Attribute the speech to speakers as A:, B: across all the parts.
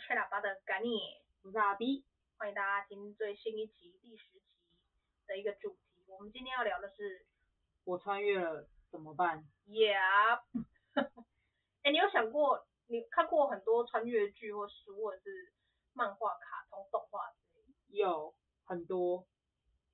A: 吹喇叭的干你，
B: 我是阿 B，
A: 欢迎大家听最新一集第十集的一个主题。我们今天要聊的是，
B: 我穿越了怎么办
A: ？Yeah，哎，你有想过，你看过很多穿越剧或书，或者是漫画、卡通、动画之类？
B: 有很多，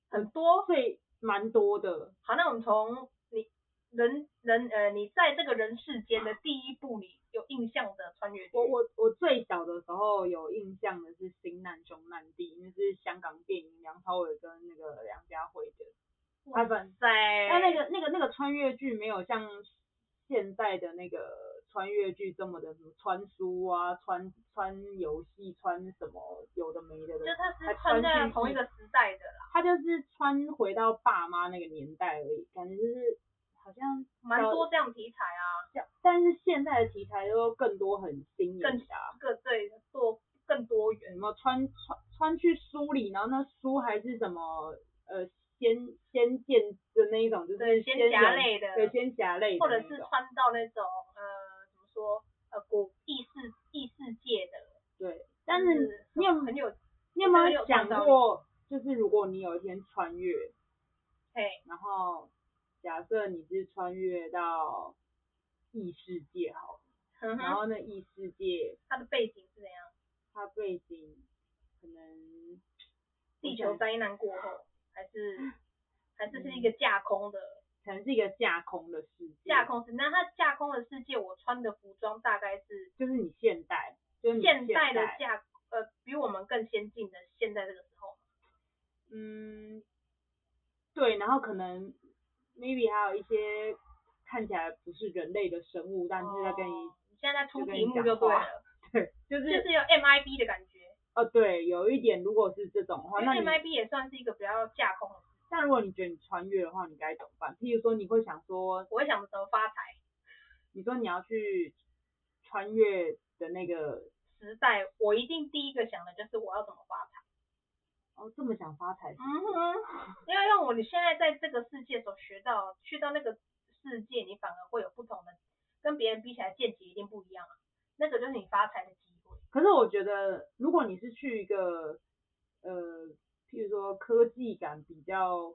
A: 很多，
B: 所以蛮多的。
A: 好，那我们从你人人呃，你在这个人世间的第一步里。有印象的穿越剧，
B: 我我我最小的时候有印象的是《新难兄难弟》，那是香港电影，梁朝伟跟那个梁家辉的。
A: 哇塞！
B: 但那个那个那个穿越剧没有像现在的那个穿越剧这么的什么穿书啊、穿穿游戏、穿什么有的没的的。
A: 就他是穿在同一个时代的啦。
B: 他就是穿回到爸妈那个年代而已，感觉就是。好像
A: 蛮多这样题材啊，
B: 但是现在的题材都更多很新颖
A: 更各对做更多元，
B: 什么穿穿穿去书里，然后那书还是什么呃仙仙剑的那一种，就是
A: 仙侠类的，
B: 对仙侠类的，
A: 或者是穿到那种呃怎么说呃古异世异世界的，
B: 对，但是你有
A: 很有
B: 你有没有想过，就是如果你有一天穿越，
A: 嘿，
B: 然后。假设你是穿越到异世界好，嗯、然后那异世界
A: 它的背景是怎样？
B: 它背景可能
A: 地球灾难过后，还是 还是是一个架空的？
B: 可能是一个架空的世界。
A: 架空是，那它架空的世界，我穿的服装大概是
B: 就是你现代，就是
A: 现代的架呃比我们更先进的现在这个时候。
B: 嗯，对，然后可能。Maybe 还有一些看起来不是人类的生物，但是在跟你，
A: 你现在在出题目就对了，
B: 对，就是
A: 就是有 MIB 的感觉。
B: 哦，对，有一点，如果是这种的话，那
A: MIB 也算是一个比较架空的。
B: 但如果你觉得你穿越的话，你该怎么办？譬如说，你会想说，
A: 我会想怎么发财？
B: 你说你要去穿越的那个
A: 时代，我一定第一个想的就是我要怎么发财。
B: 哦，这么想发财？
A: 嗯哼，因为让我你现在在这个世界所学到，去到那个世界，你反而会有不同的，跟别人比起来见解一定不一样啊。那个就是你发财的机会。
B: 可是我觉得，如果你是去一个，呃，譬如说科技感比较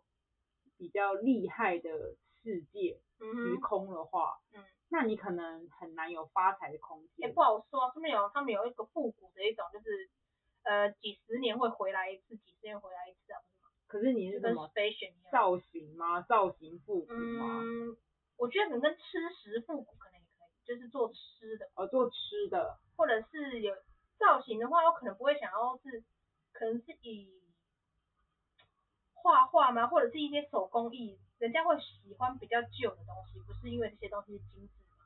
B: 比较厉害的世界，时空的话，嗯，那你可能很难有发财的空间。
A: 也不好说，上面有他们有一个复古的一种，就是。呃，几十年会回来一次，几十年回来一次啊，不是吗？
B: 可是你是什么造型吗？造型复古吗？
A: 嗯，我觉得可能跟吃食复古可能也可以，就是做吃的。
B: 哦，做吃的。
A: 或者是有造型的话，我可能不会想要是，可能是以画画吗？或者是一些手工艺，人家会喜欢比较旧的东西，不是因为这些东西是精致吗？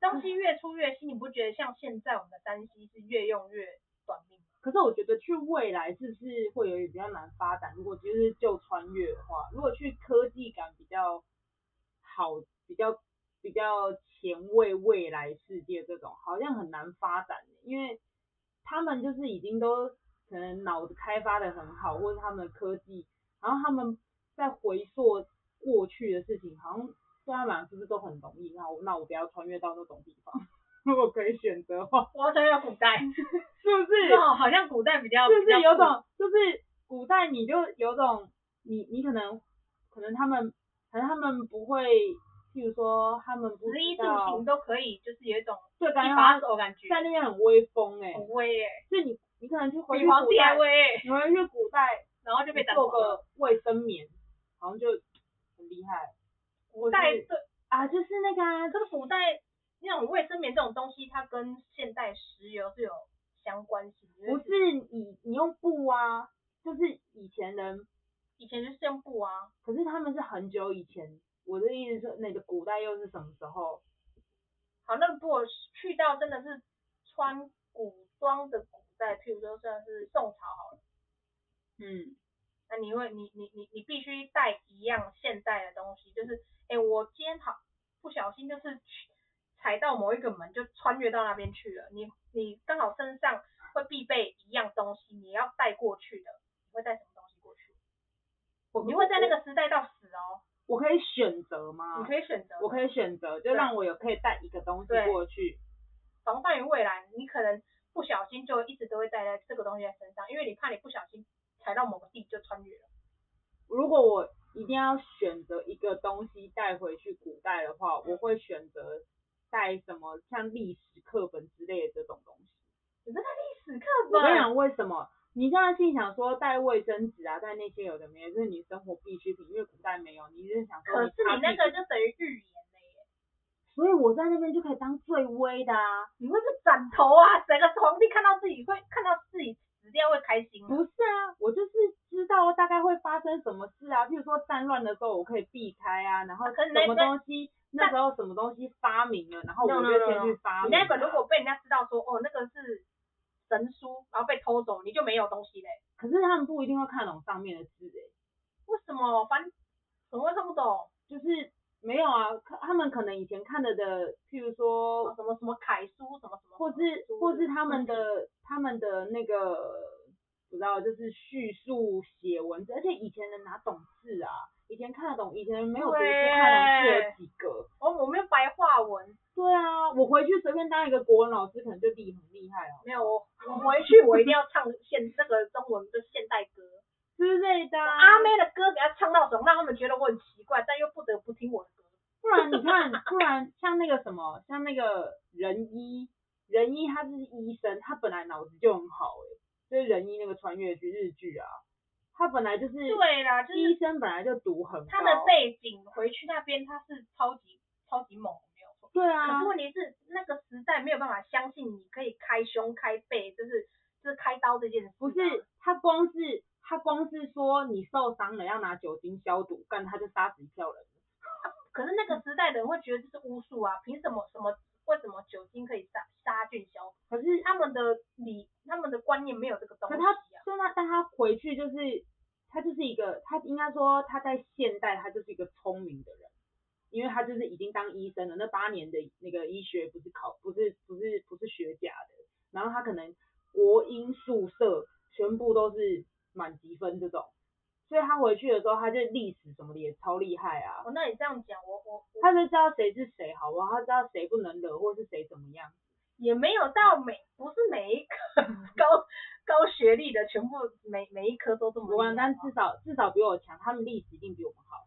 A: 东西越出越新，你不觉得像现在我们的三 C 是越用越？短命。
B: 可是我觉得去未来是不是会有点比较难发展？如果就是就穿越的话，如果去科技感比较好、比较比较前卫未来世界这种，好像很难发展，因为他们就是已经都可能脑子开发的很好，或者他们的科技，然后他们在回溯过去的事情，好像对他们是不是都很容易？那我那我不要穿越到那种地方。如果可以选择的话，
A: 我要穿越古代，
B: 是不是？
A: 哦，好像古代比较，
B: 就是有种，就是古代你就有种，你你可能，可能他们，可能他们不会，譬如说他们不，食
A: 衣住行都可以，就是有一种
B: 对，感觉
A: 感觉
B: 在那边很威风哎，
A: 很威哎，
B: 就你你可能去回
A: 去古代，
B: 你回去古代，
A: 然后就被
B: 做个卫生棉，好像就很厉害。
A: 古代对
B: 啊，就是那个啊，
A: 这个古代。那种卫生棉这种东西，它跟现代石油是有相关性。
B: 不是你你用布啊，就是以前人
A: 以前就是用布啊。
B: 可是他们是很久以前，我的意思是那个古代又是什么时候？
A: 好，那如果去到真的是穿古装的古代，譬如说算是宋朝好了。嗯。那你会你你你你必须带一样现代的东西，就是哎、欸，我今天好不小心就是去。踩到某一个门就穿越到那边去了，你你刚好身上会必备一样东西，你要带过去的，你会带什么东西过去？我你会在那个时代到死哦。
B: 我可以选择吗？
A: 你可以选择。
B: 我可以选择，就让我有可以带一个东西过去。
A: 防范于未来，你可能不小心就一直都会带在这个东西在身上，因为你怕你不小心踩到某个地就穿越了。
B: 如果我一定要选择一个东西带回去古代的话，我会选择带什么像历史课本之类的这种东西。
A: 你在带历史课本？
B: 我跟你讲为什么？你现在心想说带卫生纸啊，带那些有的没的，就是你生活必需品，因为古代没有，你就是想说。
A: 可是你那个就等于预言了耶。
B: 所以我在那边就可以当最威的啊！
A: 你会被斩头啊！整个皇帝看到自己会看到自己死掉会开心。
B: 不是啊，我就是知道大概会发生什么事啊，譬如说战乱的时候我可以避开啊，然后什么东西那时候什么东西发明了，然后我就先去发明。
A: 你那本如果被人家知道说哦那个是。神书，然后被偷走，你就没有东西嘞。
B: 可是他们不一定会看懂上面的字诶。
A: 为什么？反正怎么会看不懂？
B: 就是没有啊，他们可能以前看的的，譬如说
A: 什么什么楷书，什么什么，
B: 或是或是他们的他们的那个，不知道，就是叙述写文字，而且以前人哪懂字啊？以前看得懂，以前没有读书看懂字有几个？
A: 哦，我没有白话文。
B: 对啊，我回去随便当一个国文老师，可能就厉很厉害了。
A: 没有我，我回去我一定要唱现那个中文的现代歌
B: 之类的。
A: 阿妹的歌给他唱到爽，让他们觉得我很奇怪，但又不得不听我的歌。
B: 不然你看，不然像那个什么，像那个仁医，仁医他是医生，他本来脑子就很好哎，就是仁医那个穿越剧日剧啊，他本来就是
A: 对啦，就是
B: 医生本来就毒很高。
A: 他的背景回去那边他是超级超级猛。
B: 没有错对啊，
A: 可是问题是那个时代没有办法相信你可以开胸开背，就是就是开刀这件事。
B: 不是，他光是他光是说你受伤了要拿酒精消毒，干他就杀死一票人。
A: 可是那个时代的人会觉得这是巫术啊，凭什么什么为什么酒精可以杀杀菌消毒？可是他们的理他们的观念没有这个东西啊。可他
B: 所以他但他回去就是他就是一个他应该说他在现代他就是一个聪明的人。因为他就是已经当医生了，那八年的那个医学不是考，不是不是不是学假的，然后他可能国英数社全部都是满级分这种，所以他回去的时候，他就历史什么的也超厉害啊。
A: 哦，那你这样讲，我我
B: 他就知道谁是谁，好不好？他知道谁不能惹，或是谁怎么样，
A: 也没有到每不是每一科 高高学历的全部每每一科都这么厉害，
B: 但至少至少比我强，他们历史一定比我们好。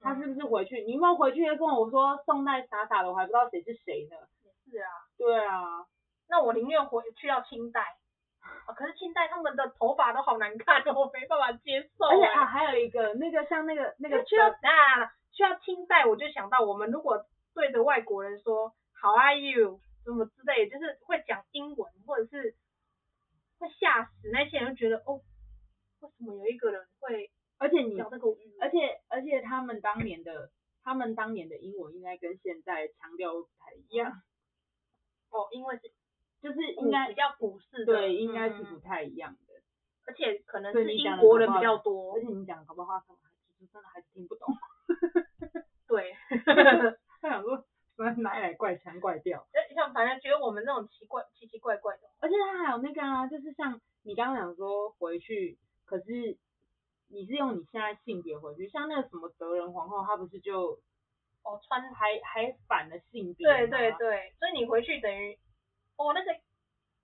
B: 他是不是回去？你有没有回去跟我说宋代傻傻的，我还不知道谁是谁呢？
A: 也是啊。
B: 对啊。
A: 那我宁愿回去到清代。啊，可是清代他们的头发都好难看，我没办法接受。
B: 而且啊，还有一个那个像那个那个
A: 去到啊，去到清代我就想到，我们如果对着外国人说 How are you 什么之类，就是会讲英文或者是会吓死那些人，就觉得哦，为什么有一个人会？
B: 而且你讲那个，而且而且他们当年的他们当年的英文应该跟现在强调不太一样。
A: 哦，因为是
B: 就是应该
A: 比较古式的，
B: 对，应该是不太一样的。
A: 而且可能是英国人比较多，
B: 而且你讲的搞不好他们其实真的还是听不懂。
A: 对，
B: 他想说哪里来怪腔怪调？
A: 就像反正觉得我们那种奇怪奇奇怪怪的。
B: 而且他还有那个啊，就是像你刚刚讲说回去，可是。你是用你现在性别回去，像那个什么德仁皇后，她不是就
A: 哦穿
B: 还还反了性别？
A: 对对对，所以你回去等于哦那个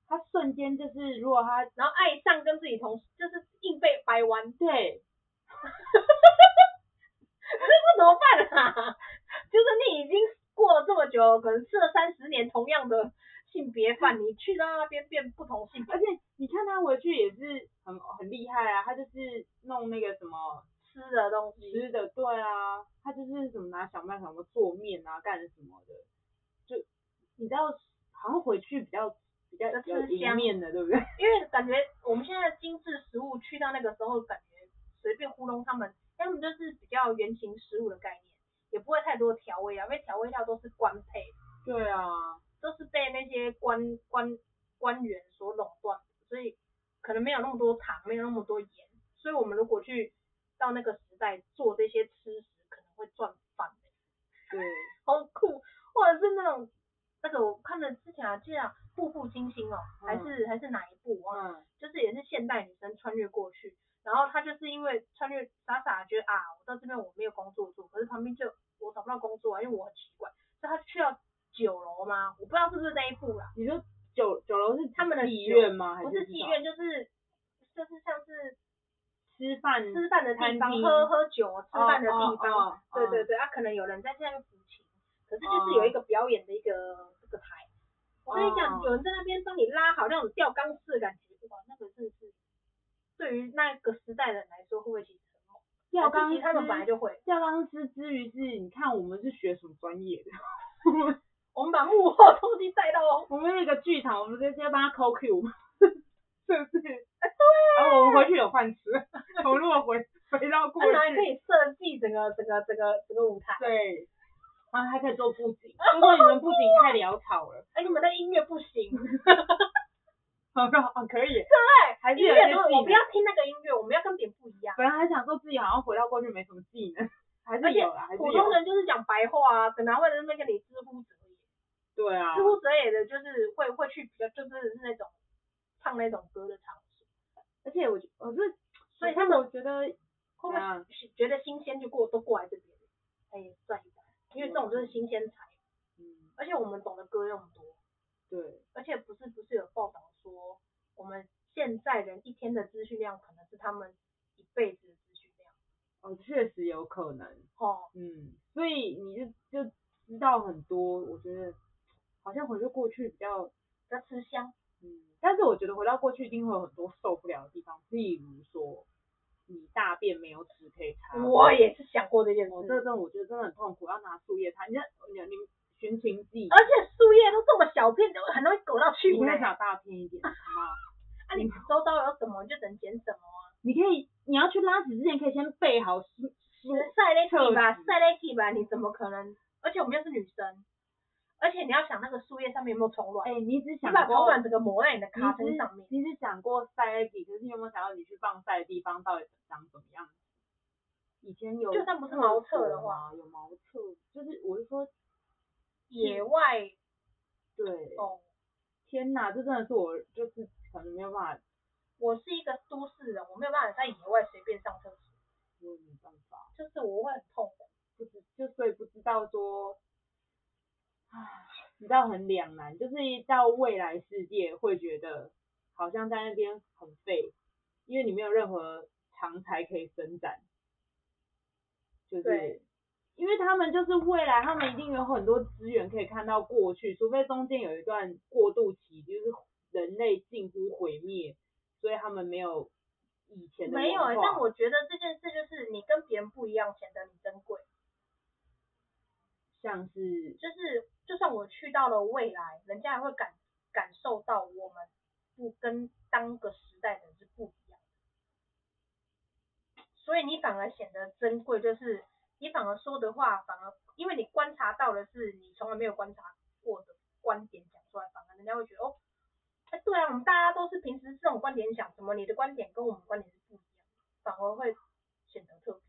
B: 他瞬间就是如果他
A: 然后爱上跟自己同就是硬被掰弯，
B: 对，
A: 那怎么办啊？就是你已经过了这么久，可能吃了三十年同样的。性别饭，你去到那边变不同性别，
B: 而且你看他回去也是很很厉害啊，他就是弄那个什么
A: 吃的东西，
B: 吃的对啊，他就是什么拿小麦什么做面啊干什么的，就你知道好像回去比较比较有赢面的，对不对？
A: 因为感觉我们现在的精致食物去到那个时候，感觉随便糊弄他们，他们就是比较原型食物的概念，也不会太多调味啊，因为调味料都是官配。
B: 对啊。
A: 都是被那些官官官员所垄断，所以可能没有那么多糖，没有那么多盐，所以我们如果去到那个时代做这些吃食，可能会赚翻。
B: 对，
A: 好酷，或者是那种那个我看了之前啊，记得《步步惊心》哦，还是、嗯、还是哪一部啊？嗯、就是也是现代女生穿越过去，然后她就是因为穿越傻傻觉得啊，我到这边我没有工作做，可是旁边就我找不到工作啊，因为我很奇怪，所以她去到。九楼吗？我不知道是不是那一部啦。
B: 你说九九楼是
A: 他们的妓院
B: 吗？
A: 不是妓院，就是就是像是
B: 吃饭
A: 吃饭的地方，喝喝酒吃饭的地方。对对对，啊，可能有人在这边服勤，可是就是有一个表演的一个这个台。我跟你讲，有人在那边帮你拉好那种吊钢丝的感觉，哇，那个是是对于那个时代的人来说，会不会其实很猛？吊钢丝他们本来就会。
B: 吊钢丝之余是，你看我们是学什么专业的？
A: 我们把幕后东西带到，
B: 我们那个剧场，我们直接帮他 call Q，是不是？
A: 哎、欸，对。
B: 然后我们回去有饭吃，我们如果回回到过去，
A: 还可以设计整个整个整个整个舞台。
B: 对。然后还可以做布景，不过你们布景太潦草了。
A: 哎，你们的音乐不行。
B: 好的，哦，可以。
A: 对，
B: 还是有些技能。
A: 我不要听那个音乐，我们要跟别人不一样。
B: 本来还想说自己好像回到过去没什么技能，还是有啦，还是有。
A: 普通人就是讲白话啊，可能会在那边跟你知乎者也。
B: 对啊。
A: 知乎者也的就是会会去比较，就真的是那种唱那种歌的场所。而且我觉我是，所以他们我觉得会不会觉得新鲜就过都过来这边，哎，算一因为这种就是新鲜材，嗯，而且我们懂得歌又那么多，
B: 对，
A: 而且不是不是有报道说，我们现在人一天的资讯量可能是他们一辈子的资讯量，
B: 哦，确实有可能，
A: 哦，
B: 嗯，所以你就就知道很多，我觉得好像回到过去比较
A: 比较吃香，
B: 嗯，但是我觉得回到过去一定会有很多受不了的地方，例如说。你大便没有纸可以擦，
A: 我也是想过这件事。
B: 我这阵我觉得真的很痛苦，要拿树叶擦。你看，你你寻情记，
A: 而且树叶都这么小片，很容易狗到去。
B: 你应该想大片一点，好吗？
A: 啊，你收到有什么你就只能捡什么啊。
B: 你可以，你要去拉屎之前可以先备好湿
A: 湿晒类剂吧，晒类剂吧，你怎么可能？而且我们又是女生。而且你要想那个树叶上面有没有虫卵？哎、欸，你只想过把虫卵整个抹在你的咖啡上面。
B: 你只想过晒在底，可是你有没有想到你去放晒的地方到底长怎么样？以前有，
A: 就算不是茅厕的话，
B: 有茅厕，就是我是说
A: 野外。
B: 对。哦。天哪，这真的是我就是可能没有办法。
A: 我是一个都市人，我没有办法在野外随便上厕所。
B: 我也没办法。
A: 就是我会很痛苦，
B: 不知就所以不知道说。唉，你知道很两难，就是一到未来世界会觉得好像在那边很废，因为你没有任何长才可以伸展，就是因为他们就是未来，他们一定有很多资源可以看到过去，除非中间有一段过渡期，就是人类近乎毁灭，所以他们没有以前的。
A: 没有，但我觉得这件事就是你跟别人不一样，显得你珍贵，
B: 像是
A: 就是。就算我去到了未来，人家也会感感受到我们不跟当个时代的人是不一样的，所以你反而显得珍贵，就是你反而说的话，反而因为你观察到的是你从来没有观察过的观点讲出来，反而人家会觉得哦，哎，对啊，我们大家都是平时这种观点想，怎么你的观点跟我们观点是不一样，反而会显得特别。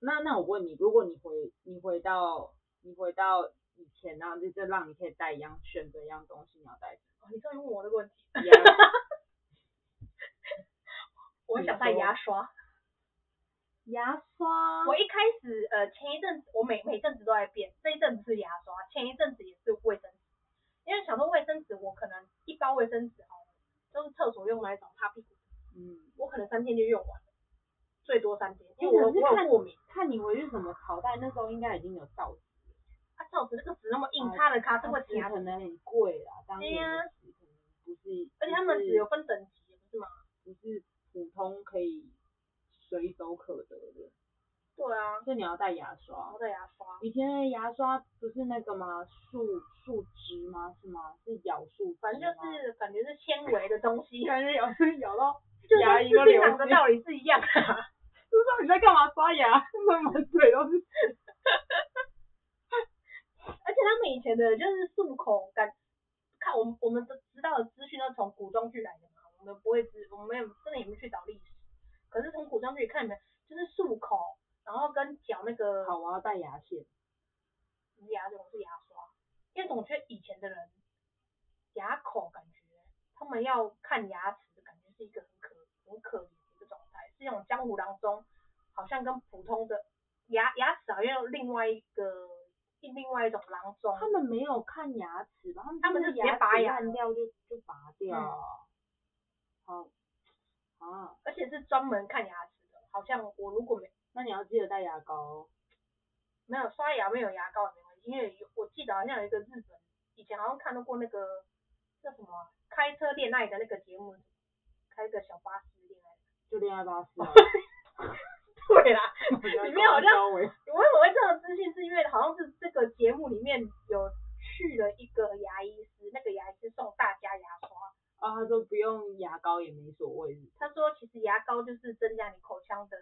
B: 那那我问你，如果你回你回到你回到。然后就就让你可以带一样选择一样东西，你要带什么？
A: 哦，你终于问我这个问题。
B: Yeah.
A: 我想带牙刷。
B: 牙刷。
A: 我一开始呃前一阵子我每每阵子都在变，这一阵子是牙刷，前一阵子也是卫生纸，因为想说卫生纸我可能一包卫生纸哦，就是厕所用来找擦屁股。嗯。我可能三天就用完了，最多三天，因为我我有过敏。
B: 看你回去什么朝代，那时候应该已经有造纸。
A: 啊，造纸那个纸那么硬，擦了卡是会夹。
B: 可能很贵啦，当年的纸可能不是。
A: 而且他们纸有分等级，不是吗？
B: 不是普通可以随手可得的。
A: 对啊。
B: 所以你要带牙刷。
A: 要带牙刷。
B: 以前的牙刷不是那个吗？树树枝吗？是吗？是咬树，
A: 反正就是感觉是纤维的东西。
B: 感觉咬是咬到
A: 牙龈都流血。的道理是一样的。
B: 不知道你在干嘛刷牙？满嘴都是血。
A: 而且他们以前的就是漱口感，看我们我们都知道的资讯都从古装剧来的嘛，我们不会知，我们没有真的也没去找历史，可是从古装剧看你们就是漱口，然后跟嚼那个。
B: 好，我要带牙
A: 线。牙线，我是牙刷，因为总觉得以前的人牙口感觉他们要看牙齿的感觉是一个很可很可怜的一个状态，是那种江湖郎中，好像跟普通的牙牙齿好像有另外一个。另外一种郎中，
B: 他们没有看牙齿吧？
A: 他们是直接拔牙
B: 掉就就拔掉好啊而。
A: 且是专门看牙齿的，好像我如果没，
B: 那你要记得带牙膏哦。
A: 没有刷牙，没有牙膏也没关系，因为有我记得好像有一个日本，以前好像看到过那个叫什么开车恋爱的那个节目，开个小巴士恋爱，
B: 就恋爱巴士啊。
A: 对啦，里面好像我为什么会这种资讯，是因为好像是这个节目里面有去了一个牙医师，那个牙医师送大家牙刷。
B: 啊，他说不用牙膏也没所谓。
A: 他说其实牙膏就是增加你口腔的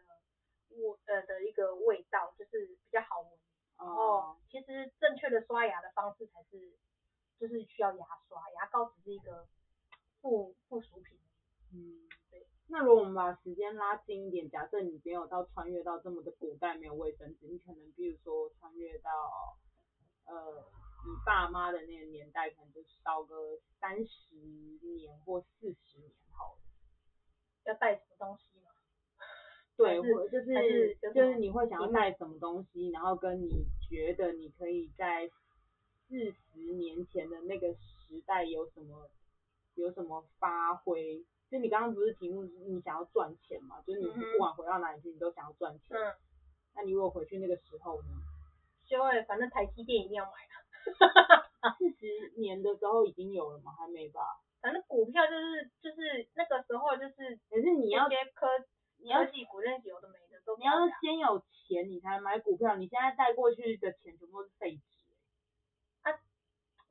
A: 味呃的一个味道，就是比较好闻。然后其实正确的刷牙的方式才是，就是需要牙刷，牙膏只是一个附附属品。
B: 嗯，对。那如果我们把时间拉近一点，假设你没有到穿越到这么的古代，没有卫生纸，你可能比如说穿越到呃。你爸妈的那个年代，可能就烧个三十年或四十年好了。
A: 要带什么东西吗？
B: 对，或就是就是你会想要带什么东西，然后跟你觉得你可以在四十年前的那个时代有什么有什么发挥？就你刚刚不是题目，你想要赚钱嘛？就是你不管回到哪里去，你都想要赚钱。嗯。那你如果回去那个时候呢？
A: 就会，反正台积电一定要买。
B: 四十年的时候已经有了吗？还没吧。
A: 反正股票就是就是那个时候就是，
B: 可是你要
A: 科你要记股认识有的没的都。
B: 你要先有钱，你才买股票。你现在带过去的钱全部都是废纸。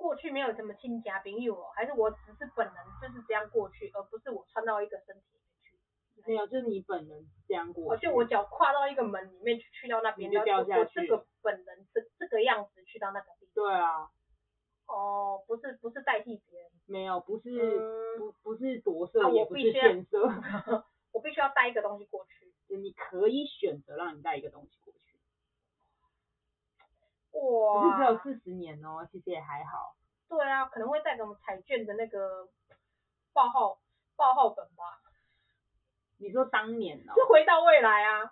A: 啊，过去没有什么亲家朋友哦，还是我只是本人就是这样过去，而不是我穿到一个身体里面去。
B: 没有，就是你本人这样过去。
A: 哦，就我脚跨到一个门里面去，去到那边
B: 就掉下去。
A: 我这个本人这这个样子去到那个
B: 地方。对啊，
A: 哦，不是不是代替别人，
B: 没有，不是、嗯、不不是夺色，也不是献色，
A: 我必须要带一个东西过去。
B: 你可以选择让你带一个东西。
A: 哇，
B: 可是只有四十年哦，其实也还好。
A: 对啊，可能会带给我们彩券的那个报号报号本吧。
B: 你说当年哦，
A: 就回到未来啊。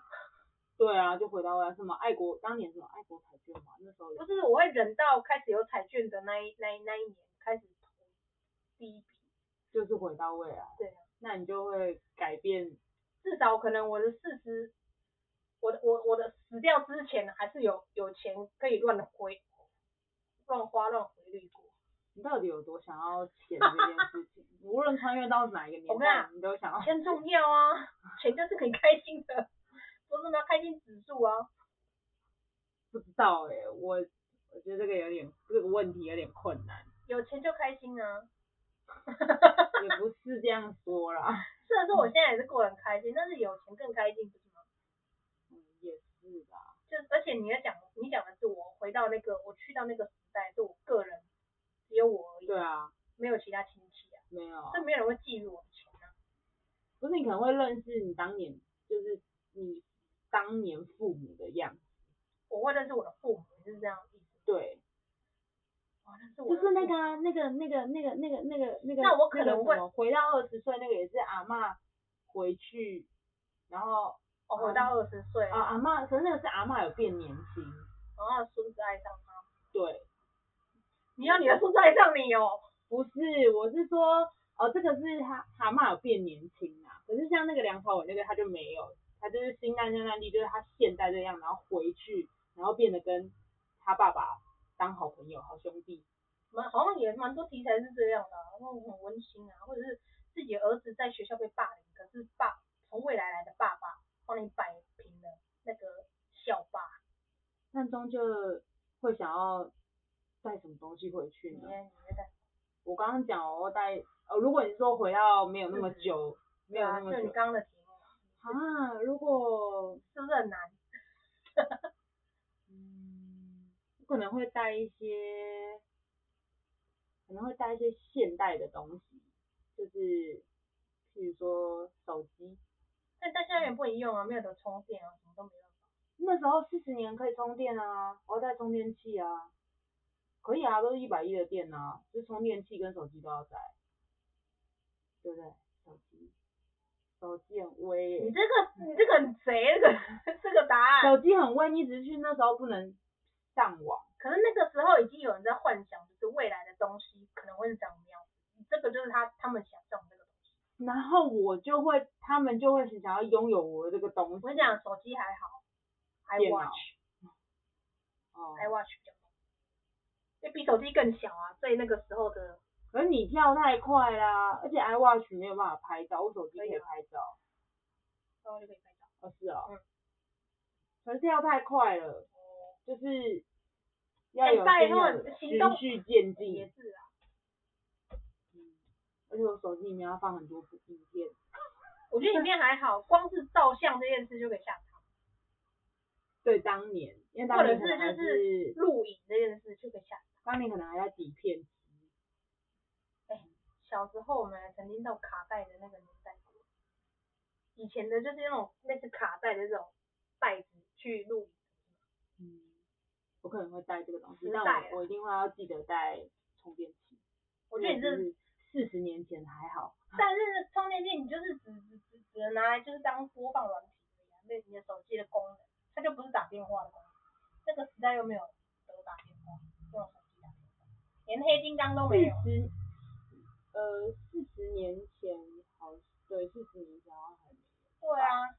B: 对啊，就回到了什么爱国当年什么爱国彩券嘛，那时候
A: 不是，我会忍到开始有彩券的那一那一那一年开始投第一笔，
B: 就是回到未来。
A: 对啊，
B: 那你就会改变，
A: 至少可能我的四十，我的我我的死掉之前还是有有钱可以乱挥乱花乱挥。
B: 你到底有多想要钱这件事情？无论穿越到哪一个年代，你都想要
A: 钱重要啊，钱就是很开心的。说什么开心指数啊？
B: 不知道哎、欸，我我觉得这个有点这个问题有点困难。
A: 有钱就开心啊？
B: 也不是这样说啦。
A: 虽然说我现在也是过得很开心，但是有钱更开心，
B: 也是吧。
A: 就而且你要讲，你讲的是我回到那个，我去到那个时代，是我个人，只有我而已。
B: 对啊。
A: 没有其他亲戚啊。
B: 没有。
A: 这没有人会觊觎我的钱啊。
B: 不是，你可能会认识你当年，就是你。当年父母的样子，
A: 我会认识我的父母，就是这样意思。
B: 对，
A: 哇，那是我
B: 就是那个、啊、那个那个那个那个那个那个。
A: 那我可能会
B: 回到二十岁，那个也是阿嬷回去，然后
A: 我回到二十岁
B: 啊，阿嬷，可是那个是阿嬷有变年轻，
A: 然后孙子爱上他。
B: 对，
A: 你要你的孙子爱上你哦？
B: 不是，我是说，哦，这个是他阿嬷有变年轻啊，可是像那个梁朝伟那个他就没有。他就是新难兄难弟，就是他现在这样，然后回去，然后变得跟他爸爸当好朋友、好兄弟。
A: 蛮好像也蛮多题材是这样的，然后很温馨啊，或者是自己儿子在学校被霸凌，可是爸从未来来的爸爸帮你摆平了那个校霸。
B: 那终究会想要带什么东西回去呢？我刚刚讲我带，呃，如果你说回到没有那么久，没有那么久，
A: 就你刚刚的。
B: 啊，如果
A: 是不是很难？
B: 嗯，可能会带一些，可能会带一些现代的东西，就是，譬如说手机。
A: 但但现在也不能用啊，没有得充电啊，什么都没有。
B: 那时候四十年可以充电啊，我要带充电器啊。可以啊，都是一百一的电啊，就充电器跟手机都要带，对不对？手机。手机很微、欸，
A: 你这个你这个很贼，这个 这个答案。
B: 手机很微，你只是去那时候不能上网。
A: 可是那个时候已经有人在幻想，就是未来的东西可能会是长什么样子。这个就是他他们想象的。
B: 然后我就会，他们就会想要拥有我的这个东西。
A: 我跟你讲，手机还好，iWatch，哦，iWatch 比较，因为比手机更小啊，所以那个时候的。
B: 可是你跳太快啦，而且 iWatch 没有办法拍照，我手机可以拍照。
A: 然后就可以拍照。
B: 哦，是哦。嗯。可是跳太快了，就是要有先有循序渐进。也是啊。而且我手机里面要放很多部影片，
A: 我觉得影片还好，光是照相这件事就可以下场。
B: 对，当年，因为当年可能还是
A: 录影这件事就可以下场。
B: 当年可能还在底片机。
A: 哎、欸，小时候我们曾经到卡带的那个年代过，以前的就是那种类似卡带的这种袋子去录影。
B: 嗯，我可能会带这个东西，但我我一定会要记得带充电器。
A: 我觉得你是。
B: 四十年前还好，
A: 但是充电器你就是只只只只能拿来就是当播放软体一样，那你的手机的功能，它就不是打电话的功能。那个时代又没有得打电话，用手机打电话，连黑金刚都没有。
B: 四十，呃，四十年前好，对，四十年前好像还没有。
A: 对啊，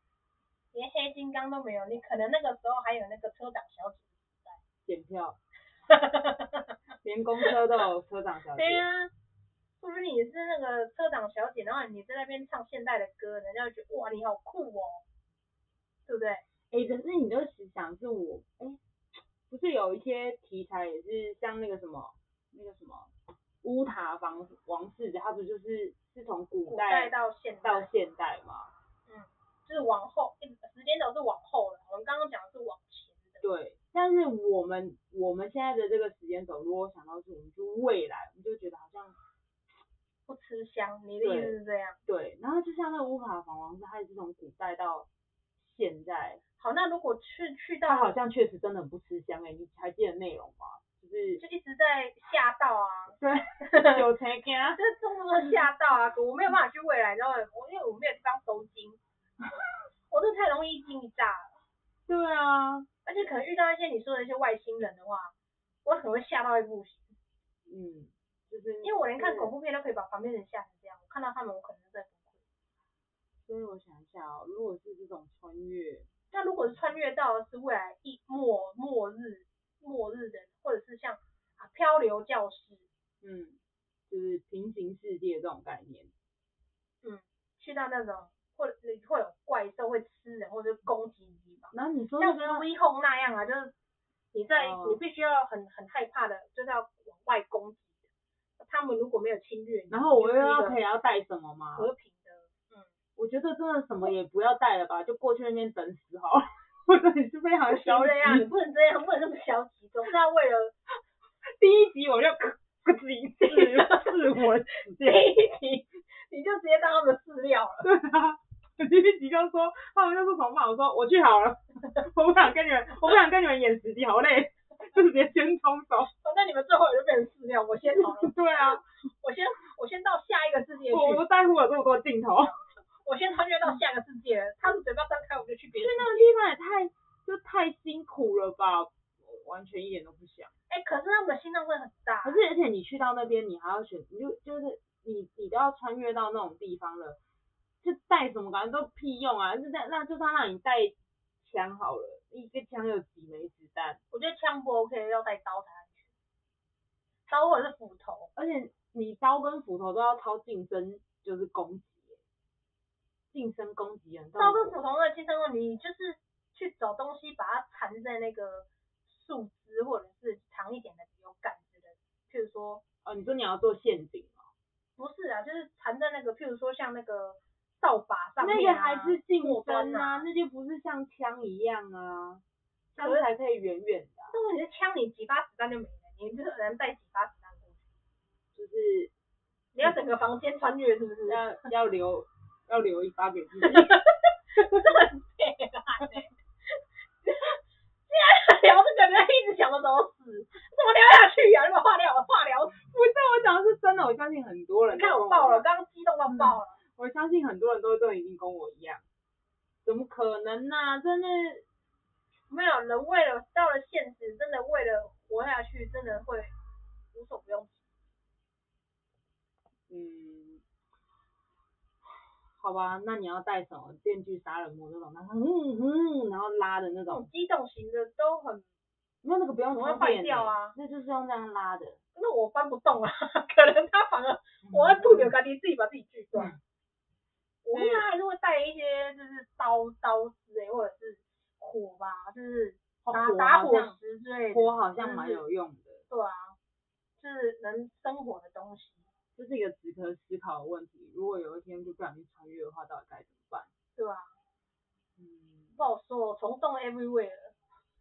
A: 连黑金刚都没有，你可能那个时候还有那个车长小姐时代。
B: 检票。连公车都有车长小姐。
A: 对啊。不如你是那个车长小姐，然后你在那边唱现代的歌，人家会觉得哇，你好酷哦，对不对？
B: 哎、欸，可是你都是想是我，哎、欸，不是有一些题材也是像那个什么，那个什么乌塔房王室，他不就是是从古代
A: 到现
B: 到现代吗？
A: 嗯，就是往后，时间轴是往后了。我们刚刚讲的是往前的。
B: 对，但是我们我们现在的这个时间轴，如果想到是我们就未来，我们就觉得好像。
A: 不吃香，你的意思是这样？
B: 对，对，然后就像那个乌卡房王子，它也是从古代到现在。
A: 好，那如果去去到，
B: 他好像确实真的很不吃香哎、欸，你还记得内容吗？就是
A: 就一直在吓到啊，
B: 对，有钱啊，
A: 就是动不动吓到啊，我没有办法去未来，然后我因为我没有地方收金，我这太容易一惊一乍了。
B: 对啊，
A: 而且可能遇到一些你说的一些外星人的话，我可能会吓到一不行。
B: 嗯。
A: 因为我连看恐怖片都可以把旁边人吓成这样，我看到他们我可能在崩溃。
B: 所以我想一下哦，如果是这种穿越，
A: 那如果是穿越到的是未来一末末日末日的，或者是像啊漂流教室，
B: 嗯，就是平行世界这种概念，
A: 嗯，去到那种或者会有怪兽会吃人或者攻击的地方，
B: 然后你说
A: 像 Sweet Home 那样啊，就是你在、哦、你必须要很很害怕的，就是要往外攻击。他们如果没有侵略，
B: 然后我又要可以要带什么吗？
A: 和平的，嗯，
B: 我觉得真的什么也不要带了吧，就过去那边等死好了。或者你是非常消极，
A: 你不能这样，不能这么消极，总是要为了
B: 第一集我就咯吱一次，是我第
A: 一集你就直接当他们的饲料了。
B: 对啊，第一集就说他们就说怎么办？我说我去好了，我不想跟你们，我不想跟你们演十集，好累。就 直接先冲走，
A: 那你们最后也就变成饲料，我先跑了。
B: 对啊，
A: 我先我先到下一个世界去。
B: 我不在乎有这么多镜头，
A: 我先穿越到下个世界。他的嘴巴张开，我就去别的。
B: 去那个地方也太就太辛苦了吧，我完全一点都不想。
A: 哎、欸，可是他们的心脏会很大。
B: 可是而且你去到那边，你还要选，你就就是你你都要穿越到那种地方了，就带什么感觉都屁用啊！就那那就算让你带枪好了。一个枪有几枚子弹？
A: 我觉得枪不 OK，要带刀才安全。刀或者是斧头，
B: 而且你刀跟斧头都要掏近身，就是攻击，近身攻击很。
A: 刀跟斧头的近身攻击，你就是去找东西把它缠在那个树枝或者是长一点的有杆子的，譬如说，
B: 哦，你说你要做陷阱吗？
A: 不是啊，就是缠在那个，譬如说像那个。扫把上面、啊、
B: 那个还是近身啊，那就不是像枪一样啊，枪才可以远远的、啊。
A: 那问题是枪，你几发子弹就没了，你就只能带几发子弹过去。
B: 就是
A: 你要整个房间穿越，是不是？
B: 要要留要留一发给自己。
A: 这很贱啊！既然聊这个，人一直想着怎么死，怎么聊下去啊？你把话聊话聊死。
B: 不是，我讲的是真的，我相信很多人。
A: 你看我爆了，刚刚激动到爆了。嗯
B: 我相信很多人都都已经跟我一样，怎么可能呢、啊？真的
A: 没有人为了到了现实，真的为了活下去，真的会无所不用。
B: 嗯，好吧，那你要带什么电锯杀人魔那种，然后嗯嗯，然后拉的那种。
A: 机动型的都很，
B: 那那个不用充电。
A: 坏掉啊。
B: 那就是用这样拉的。
A: 那我搬不动啊，可能他反而我要吐点咖喱，自己把自己锯断。嗯、我应该还是会带一些，就是刀刀之类，或者是火吧，就是打打火石之类的。
B: 火好像蛮有用的。
A: 对啊，就是能生火的东西。
B: 这是一个值得思考的问题。如果有一天就不小心穿越的话，到底该怎么办？
A: 对啊，嗯，不好说，虫洞 everywhere。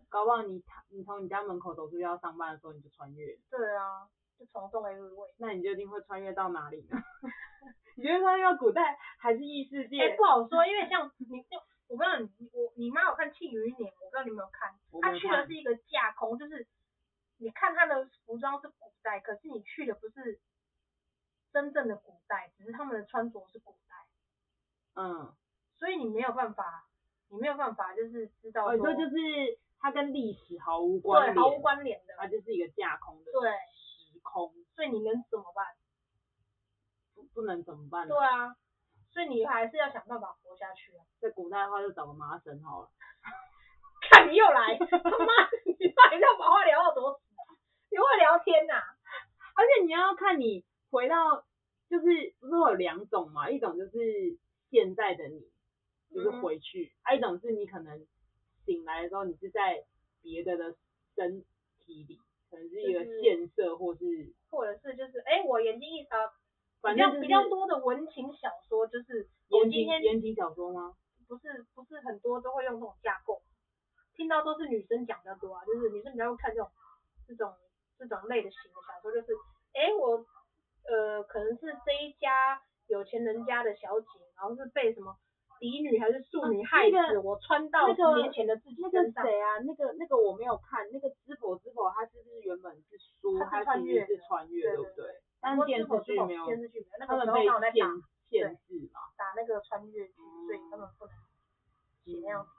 B: 搞不好你你从你家门口走出去要上班的时候，你就穿越。
A: 对啊，就虫洞 everywhere。
B: 那你究竟会穿越到哪里呢？你觉得穿越到古代还是异世界？
A: 哎，不好说，因为像你就，我不知道你我你妈有看《庆余年》，我不知道你有没有看。他去的是一个架空，就是你看他的服装是古代，可是你去的不是。真正的古代，只是他们的穿着是古代，
B: 嗯，
A: 所以你没有办法，你没有办法就是知道
B: 说，就是它跟历史毫无关联，
A: 对，毫无关联的，
B: 它就是一个架空的，
A: 对，
B: 时空，
A: 所以你能怎么办？
B: 不，不能怎么办？
A: 对啊，所以你还是要想办法活下去啊。
B: 在古代的话，就找个麻绳好了。
A: 看你又来，他妈，你到底要把话聊到多死？你会聊天呐、啊？
B: 而且你要看你。回到就是不是有两种嘛？一种就是现在的你，就是回去；，一种是你可能醒来的时候，你是在别的的身体里，可能是一个现设，或是、就是、
A: 或者是就是哎、欸，我眼睛一呃，反正、就是、比较多的文情小说就是言情
B: 言情小说吗？
A: 不是不是很多都会用这种架构，听到都是女生讲的多啊，就是女生比较会看这种这种这种类的型的小说，就是哎、欸、我。呃，可能是这一家有钱人家的小姐，然后是被什么嫡女还是庶女害死，啊那个、我穿到十年前的自己身上。
B: 那个谁啊？那个那个我没有看，那个知否知否，他是不是原本是书，他是穿越，是穿越，对不对？但是电视剧没有，电视剧没有，那个时候刚好在限限制嘛，
A: 打那个穿越剧，所以根本不能写那样子。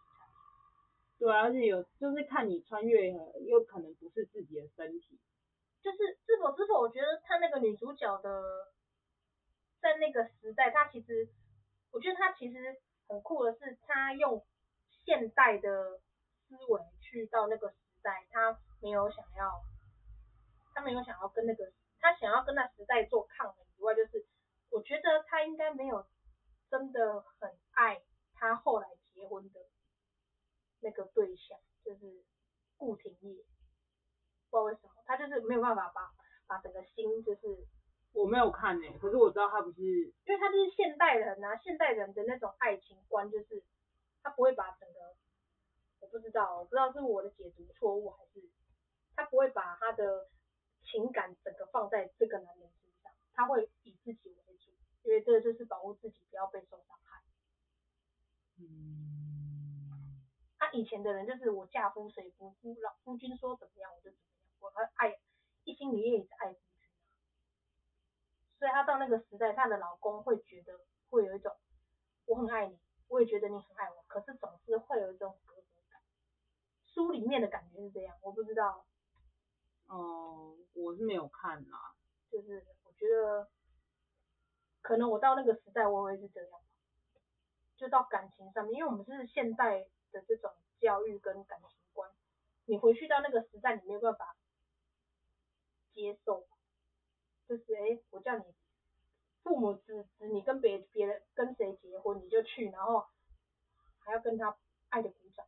B: 对啊，而且有就是看你穿越，又可能不是自己的身体。
A: 就是知否知否，我觉得他那个女主角的，在那个时代，她其实，我觉得她其实很酷的是，她用现代的思维去到那个时代，她没有想要，她没有想要跟那个，她想要跟那时代做抗衡以外，就是我觉得他应该没有真的很爱他后来结婚的那个对象，就是顾廷烨。不知道为什么，他就是没有办法把把整个心就是，
B: 我没有看呢、欸，可是我知道他不是，因
A: 为他就是现代人啊，现代人的那种爱情观就是，他不会把整个，我不知道，我不知道是我的解读错误还是，他不会把他的情感整个放在这个男人身上，他会以自己为主，因为这就是保护自己不要被受伤害。
B: 嗯，
A: 他以前的人就是我嫁夫谁夫夫老夫君说怎么样我就怎么样。我和爱一心一意也是爱夫君，所以他到那个时代，她的老公会觉得会有一种我很爱你，我也觉得你很爱我，可是总是会有一种隔阂感。书里面的感觉是这样，我不知道。
B: 哦、我是没有看啦。
A: 就是我觉得，可能我到那个时代，我会是这样。就到感情上面，因为我们是现代的这种教育跟感情观，你回去到那个时代，你没有办法。接受，就是哎、我叫你父母指指你跟别别人跟谁结婚，你就去，然后还要跟他爱的鼓掌，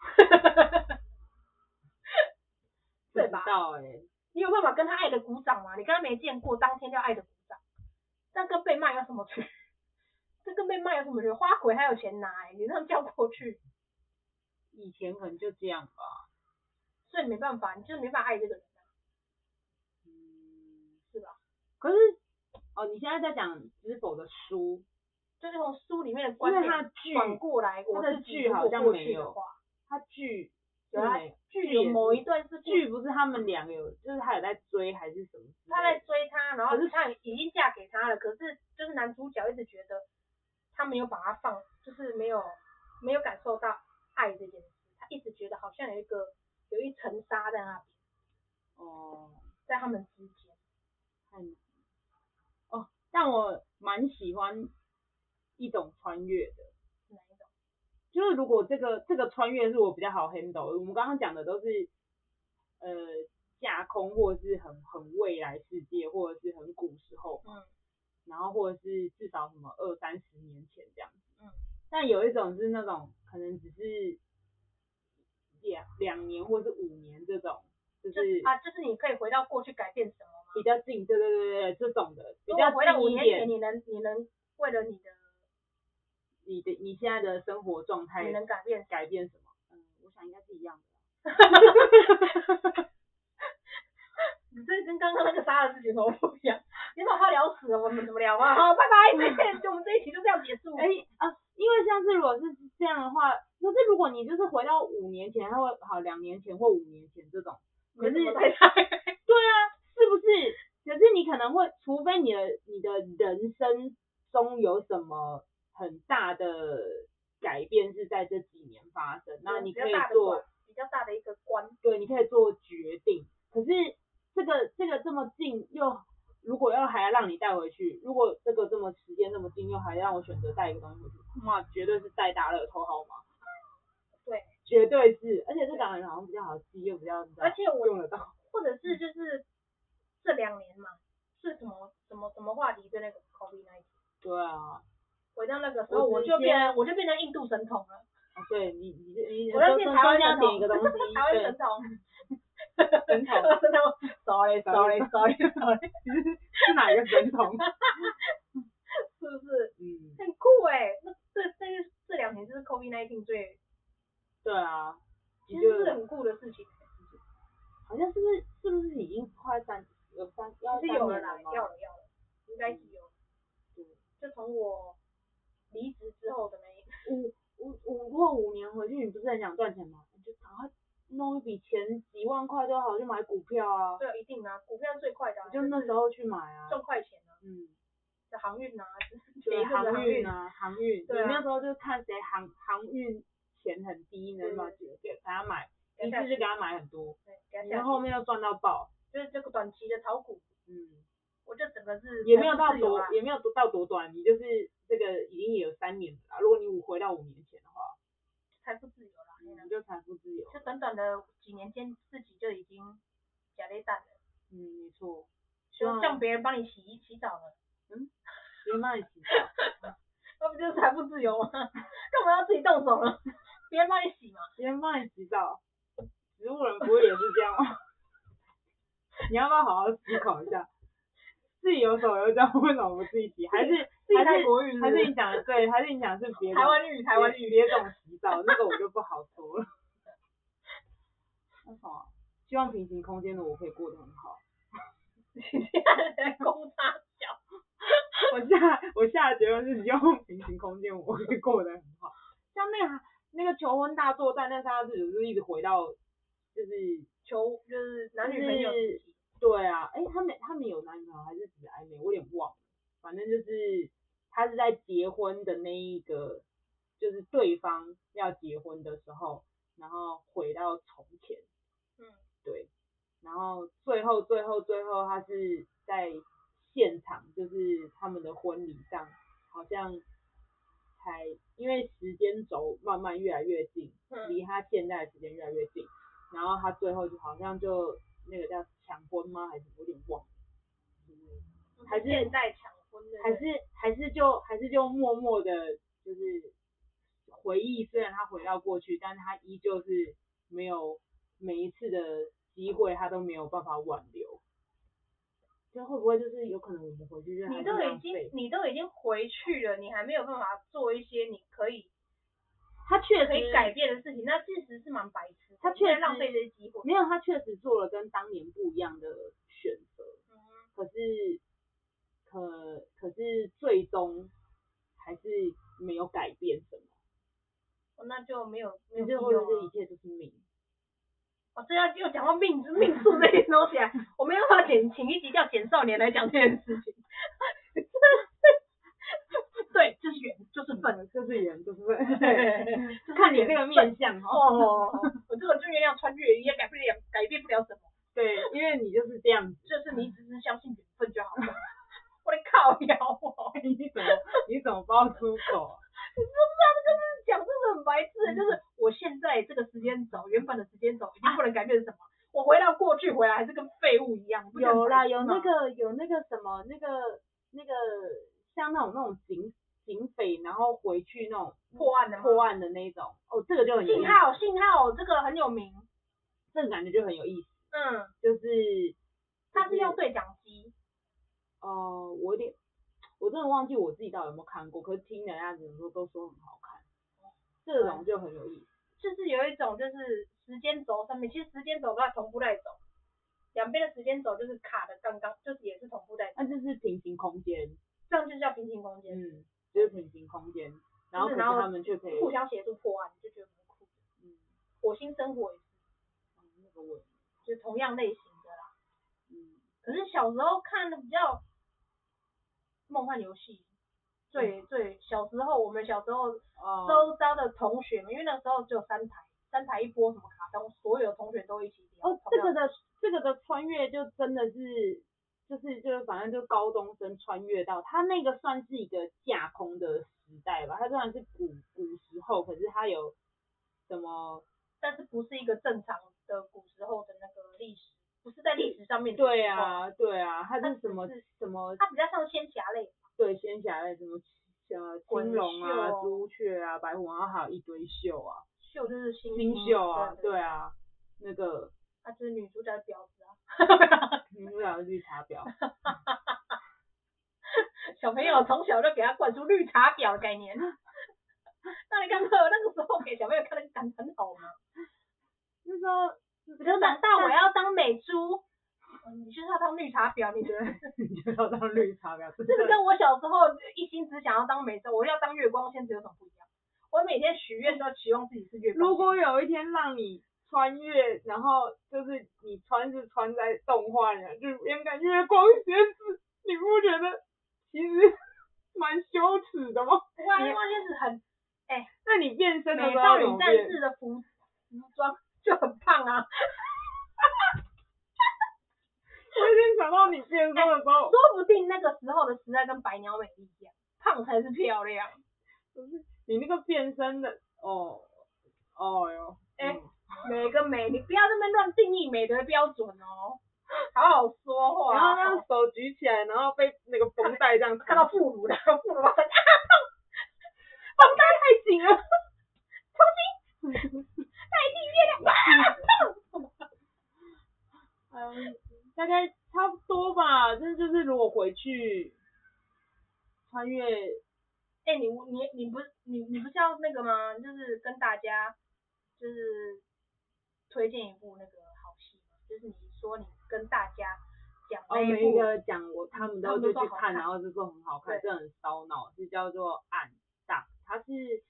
A: 对吧？你有办法跟他爱的鼓掌吗？你跟他没见过，当天就爱的鼓掌，但跟被骂有什么区？这跟被骂有什么区？花魁还有钱拿、欸，你那样叫过去，
B: 以前可能就这样吧，
A: 所以没办法，你就是没办法爱这个人。
B: 可是，哦，你现在在讲知否的书，
A: 就是从书里面的观点转过来，
B: 他的剧好像没有，他剧
A: 有某一段是
B: 剧，不是他们两个有，就是他有在追还是什么？
A: 他在追他，然后是他已经嫁给他了，可是就是男主角一直觉得他没有把他放，就是没有没有感受到爱这件事，他一直觉得好像有一个有一层纱在那边，
B: 哦，
A: 在他们之间，
B: 但我蛮喜欢一种穿越的。就是如果这个这个穿越是我比较好 handle，我们刚刚讲的都是呃架空或者是很很未来世界，或者是很古时候，嗯，然后或者是至少什么二三十年前这样子，嗯，但有一种是那种可能只是两两年或者是五年这种。就是
A: 啊，就是你可以回到过去改变什么吗？
B: 比较近，对对对对，这种的。比
A: 较回到五年前，你能你能为了你的
B: 你的你现在的生活状态，
A: 你能改变
B: 改变什么？嗯，我想应该是一样的。
A: 你这跟刚刚那个杀的事情怎么不一样？你把话聊死了，我们怎么聊啊？好，拜拜，再见，就我们这一期就这样结束。
B: 哎啊，因为像是如果是这样的话，可是如果你就是回到五年前，他会好两年前或五年前这种。可是，对啊，是不是？可是你可能会，除非你的你的人生中有什么很大的改变是在这几年发生，那你可以做
A: 比较大的一个关，
B: 对，你可以做决定。可是这个这个这么近，又如果要还要让你带回去，如果这个这么时间这么近，又还让我选择带一个东西回去，那绝对是带大乐透号码。
A: 对。
B: 绝对是，而且这两个人好像比较好记，又比较
A: 而且我
B: 用得到，
A: 或者是就是这两年嘛，是什么什么什么话题对那个 COVID 那一集？
B: 对啊，
A: 回到那个时候我就变我就变成印度神童了。
B: 哦，对你你你，
A: 我要变台湾
B: 神童，
A: 台湾神童，
B: 神童
A: 神童，sorry sorry sorry sorry，
B: 是哪一个神童？
A: 是不是？
B: 嗯，
A: 很酷哎，那这这这两年就是 COVID 19最。
B: 对啊，
A: 其实是很酷的事情，
B: 好像是不是是不是已经快三有三要三年了吗？
A: 要了要了，应该是有。对，就从我离职之后的那一
B: 五五五过五年回去，你不是很想赚钱吗？你就赶快弄一笔钱，几万块都好，就买股票啊。
A: 对，一定啊，股票最快的。
B: 就那时候去买啊。
A: 赚快钱啊。
B: 嗯。
A: 就航运啊，
B: 对，航运啊，航运。对。你那时候就看谁航航运。钱很低，能买几个？给给他买，一次就给他买很多，然后后面又赚到爆，
A: 就是这个短期的炒股，
B: 嗯，
A: 我就整个是
B: 也没有到多，也没有到多短，你就是这个已经也有三年了，如果你五回到五年前的话，
A: 财富自由了，
B: 你就财富自由，
A: 就短短的几年间自己就已经假雷蛋了，
B: 嗯，没错，
A: 就让别人帮你洗衣洗澡了，
B: 嗯，别人帮你洗澡，
A: 那不就是财富自由吗？干嘛要自己动手呢？别人帮你洗嘛，
B: 别人帮你洗澡，植物人不会也是这样吗？你要不要好好思考一下？自己有手有脚，为什么不自己洗？还是还是国语？还是你讲的对？还是你讲的是别的？
A: 台湾语，台湾语，
B: 别种洗澡，那个我就不好说了。那什么？希望平行空间的我可以过得很好。
A: 你现在在公差小。
B: 我下我下的结论是希望平行空间我可以过得很好，像那个。那个求婚大作战，那三个字就是一直回到，就是
A: 求，就是男女朋友。
B: 对啊，哎，他们他们有男女朋友还是只暧昧？我有点忘了。反正就是他是在结婚的那一个，就是对方要结婚的时候，然后回到从前。嗯。对。然后最后最后最后，他是在现场，就是他们的婚礼上，好像。才因为时间轴慢慢越来越近，离他现在的时间越来越近，然后他最后就好像就那个叫抢婚吗？还是有点忘？还是
A: 现在抢婚的？
B: 还是还是就还是就默默的，就是回忆。虽然他回到过去，但是他依旧是没有每一次的机会，他都没有办法挽留。这会不会就是有可能我们回去就
A: 你都已经你都已经回去了，你还没有办法做一些你可以，
B: 他确实
A: 可以改变的事情，那确实是蛮白痴。他确实浪费这些机会。
B: 没有，他确实做了跟当年不一样的选择。嗯。可是，可可是最终还是没有改变什么。
A: 哦，那就没有，
B: 没有必要。或者这一切都是命。
A: 哦，这要又讲到命命数这些东西啊，我没有办法剪，请一集叫简少年来讲这件事情。对，就是缘，就是份，
B: 就是缘，就是份。看你那个面相
A: 哦，我这个就月亮穿越也改不了，改变不了什么。
B: 对，因为你就是这样子，
A: 就是你只是相信缘分就好了。我的靠腰哦。
B: 你怎么你怎么爆粗口啊？
A: 你知不知道这个是讲真的很白痴，嗯、就是我现在这个时间轴，原本的时间轴已经不能改变什么？啊、我回到过去回来还是跟废物一样。
B: 有啦，有那个有那个什么那个那个像那种那种警警匪，然后回去那种
A: 破案的
B: 破案的那种。哦，这个就很有意思。
A: 信号信号，这个很有名。
B: 这个感觉就很有意思。
A: 嗯，
B: 就是
A: 他是用对讲机。
B: 哦、呃，我有点。我真的忘记我自己到底有没有看过，可是听人家怎么说都说很好看，这种就很有意思。
A: 就是有一种就是时间轴上面，其实时间轴都在同步在走，两边的时间轴就是卡的刚刚，就是也是同步在走。
B: 那就是平行空间，
A: 这样就叫平行空间。
B: 嗯，就是平行空间，然后可是他们却可以
A: 互相协助破案，就觉得很酷。嗯，火星生活也是，
B: 嗯，那个我，
A: 就同样类型的啦。嗯，可是小时候看的比较。梦幻游戏，最最小时候，我们小时候周遭的同学，因为那时候只有三台，三台一波什么卡通，所有同学都一起聊。
B: 哦，这个的这个的穿越就真的是，就是就是反正就高中生穿越到他那个算是一个架空的时代吧，他虽然是古古时候，可是他有什么？
A: 但是不是一个正常的古时候的那个历史。不是在历史上面的。
B: 对啊，对啊，它是什么是什么？
A: 它比较像仙侠类。
B: 对，仙侠类什么呃，青龙啊、朱雀啊、白虎，然后还有一堆秀啊。
A: 秀就是星
B: 星宿啊，对啊，那个。
A: 啊，就是女主角的婊子啊。
B: 女主角是绿茶婊。
A: 小朋友从小就给他灌输绿茶婊的概念。那你看，那个时候给小朋友看的感很好吗？
B: 那时候。
A: 我就长大我要当美猪，你就是要当绿茶婊，你觉得？
B: 你就要当绿茶婊，
A: 这个跟我小时候一心只想要当美猪，我要当月光仙子有什么不一样？我每天许愿都要期望自己是月光。
B: 如果有一天让你穿越，然后就是你穿是穿在动画里，就是变成月光鞋子，你不觉得其实蛮羞耻的吗？
A: 哇，月光鞋子很，哎、欸，
B: 那你变身的时候，
A: 美少女战士的服服装。就很胖啊！
B: 我已经想到你变身的时候、欸，
A: 说不定那个时候的时代跟白鸟美一样，胖才是漂亮。
B: 不是你那个变身的哦哦哟，
A: 哎、欸，美跟美，你不要那么乱定义美的标准哦，好好说话。
B: 然后那个手举起来，然后被那个绷带这样
A: 看到副乳的副乳，啊，绷
B: 带太紧了，
A: 重新。代替月亮，
B: 嗯，大概差不多吧。这就是如果回去穿越，
A: 哎、欸，你你你不是你你不是要那个吗？就是跟大家就是推荐一部那个好戏，就是你说你跟大家讲，
B: 哦，每一个讲我他们都就去看，然后就说很好看，这很烧脑，是叫做《暗档》，它是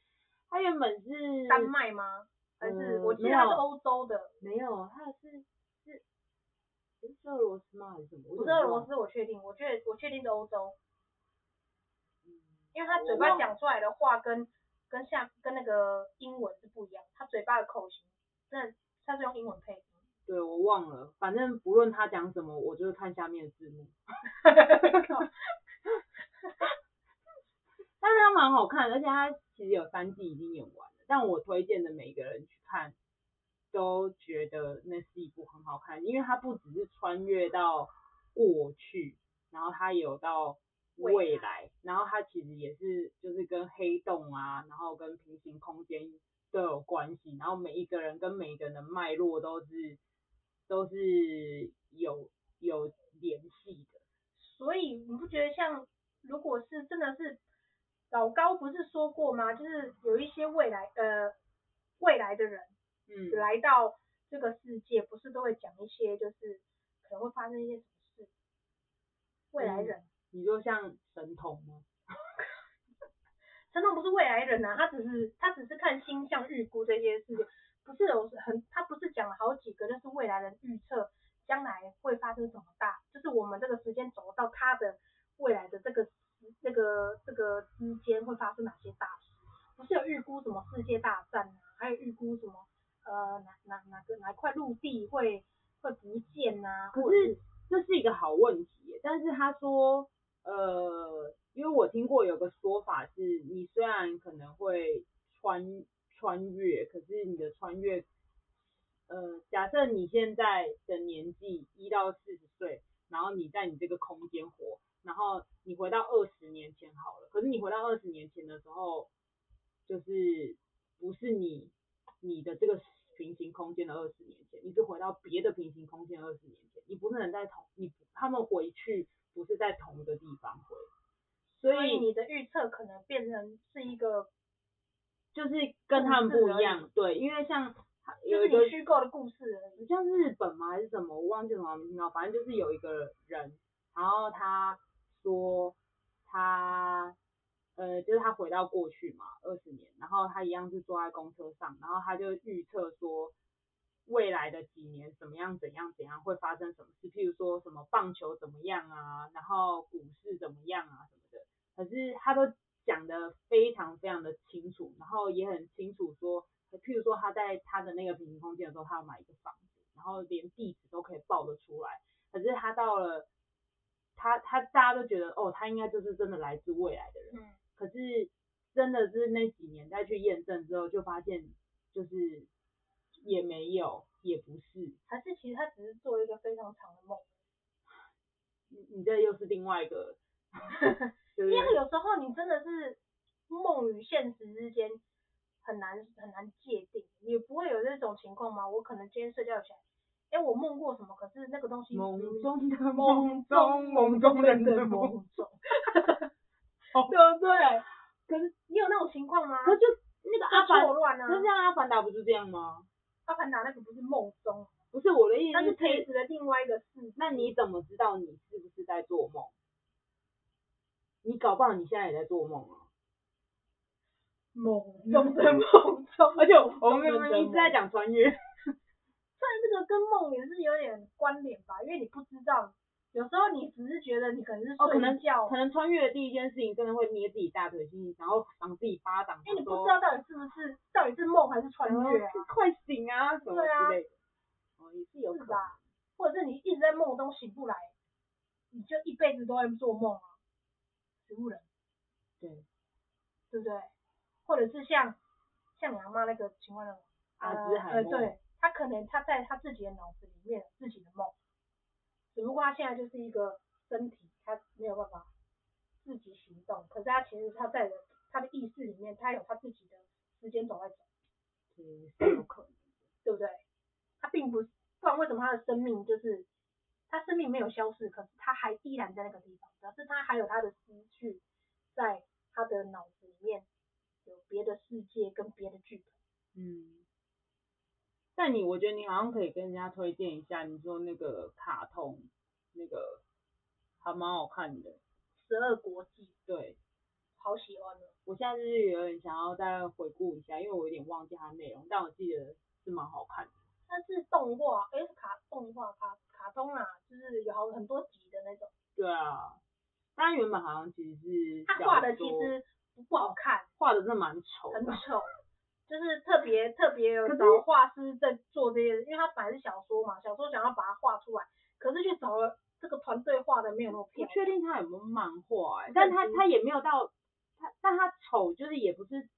B: 它原本是
A: 丹麦吗？还是我记得它是欧洲的，
B: 没有，它是是是俄罗斯吗？还是什么？
A: 不是俄罗斯，我确定，我觉得我确定是欧洲，因为他嘴巴讲出来的话跟跟下跟那个英文是不一样，他嘴巴的口型，真的他是用英文配音。
B: 对，我忘了，反正不论他讲什么，我就是看下面的字幕。但是他蛮好看，而且他其实有三季已经演完了。但我推荐的每一个人去看，都觉得那是一部很好看，因为它不只是穿越到过去，然后它有到未来，然后它其实也是就是跟黑洞啊，然后跟平行空间都有关系，然后每一个人跟每一个人的脉络都是都是有有联系的，
A: 所以你不觉得像如果是真的是？老高不是说过吗？就是有一些未来呃未来的人，嗯，来到这个世界，不是都会讲一些就是可能会发生一些什么事。未来人，
B: 嗯、你就像神童吗？
A: 神童不是未来人啊，他只是他只是看星象预估这些事情，不是有很他不是讲了好几个，就是未来人预测将来会发生什么大，就是我们这个时间走到他的未来的这个。这个这个之间会发生哪些大事？不是有预估什么世界大战啊？还有预估什么呃哪哪哪个哪块陆地会会不见啊？
B: 可是这是一个好问题，但是他说呃，因为我听过有个说法是，你虽然可能会穿穿越，可是你的穿越，呃，假设你现在的年纪一到四十岁，然后你在你这个空间活，然后你回到二十年前好了，可是你回到二十年前的时候，就是不是你你的这个平行空间的二十年前，你是回到别的平行空间二十年前，你不是能在同你他们回去不是在同一个地方回，
A: 所以你的预测可能变成是一个，
B: 就是跟他们不一样，对，因为像有一个
A: 虚构的故事，
B: 像日本吗？还是什么，我忘记什么名字，反正就是有一个人，然后他说他。呃，就是他回到过去嘛，二十年，然后他一样是坐在公车上，然后他就预测说未来的几年怎么样，怎样，怎样会发生什么事，譬如说什么棒球怎么样啊，然后股市怎么样啊什么的，可是他都讲的非常非常的清楚，然后也很清楚说，譬如说他在他的那个平行空间的时候，他要买一个房子，然后连地址都可以报得出来，可是他到了，他他大家都觉得哦，他应该就是真的来自未来的人。嗯可是真的是那几年再去验证之后，就发现就是也没有，也不是，
A: 还是其实他只是做一个非常长的梦。
B: 你你这又是另外一个，
A: 因为有时候你真的是梦与现实之间很难很难界定，你不会有这种情况吗？我可能今天睡觉起来，哎，我梦过什么？可是那个东西
B: 梦中的梦中梦中人的梦中。
A: 对不对？可是你有那种情况吗？
B: 可是就那个阿凡，
A: 乱啊、
B: 可是像阿凡达不是这样吗？
A: 阿凡达那个不是梦中，
B: 不是我的意思，
A: 那是陪着的另外一个事。
B: 那你怎么知道你是不是在做梦？你搞不好你现在也在做梦啊。
A: 梦中的梦中，
B: 而且我们明明一直在讲穿越，
A: 虽然这个跟梦也是有点关联吧，因为你不知道。有时候你只是觉得你可能是睡觉，哦，
B: 可能可能穿越的第一件事情真的会捏自己大腿心，然后赏自己巴掌，
A: 因为你不知道到底是不是到底是梦还是穿越啊，
B: 快醒啊什么之类的，哦也是有可能，
A: 或者是你一直在梦中醒不来，你就一辈子都在做梦啊，植物人，
B: 对，
A: 对不对？或者是像像你阿妈那个情况那种
B: 阿兹海默，
A: 对，他可能他在他自己的脑子里面自己的梦。只不过他现在就是一个身体，他没有办法自己行动。可是他其实他在他的意识里面，他有他自己的时间轴在走。
B: 嗯，是有可能，
A: 对不对？他并不是，不然为什么他的生命就是他生命没有消失，可是他还依然在那个地方，表示他还有他的思绪在他的脑子里面有别的世界跟别的剧本。
B: 嗯。但你，我觉得你好像可以跟人家推荐一下，你说那个卡通，那个还蛮好看的，《
A: 十二国记》。
B: 对，
A: 好喜欢的。
B: 我现在就是有点想要再回顾一下，因为我有点忘记它的内容，但我记得是蛮好看的。
A: 它是动画，哎，是卡动画卡卡通啊，就是有好很多集的那种。
B: 对啊，它原本好像其实是。
A: 他画的其实不好看，
B: 画的真的蛮丑。
A: 很丑。就是特别特别有找画师在做这些，因为他本来是小说嘛，小说想要把它画出来，可是却找了这个团队画的没有那么漂亮。
B: 不确定他有没有漫画哎、欸，但他他也没有到他，但他丑就是也不是，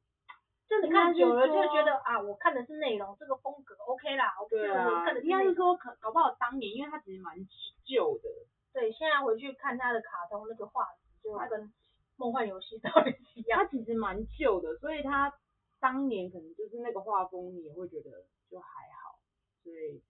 A: 就你看久了就觉得啊，我看的是内容，这个风格 OK 啦，OK
B: 对啊，应该是说可搞不好当年，因为它其实蛮旧的。
A: 对，现在回去看它的卡通那个画质，就跟梦幻游戏 到底一样。
B: 它其实蛮旧的，所以它。当年可能就是那个画风，你也会觉得就还好，所以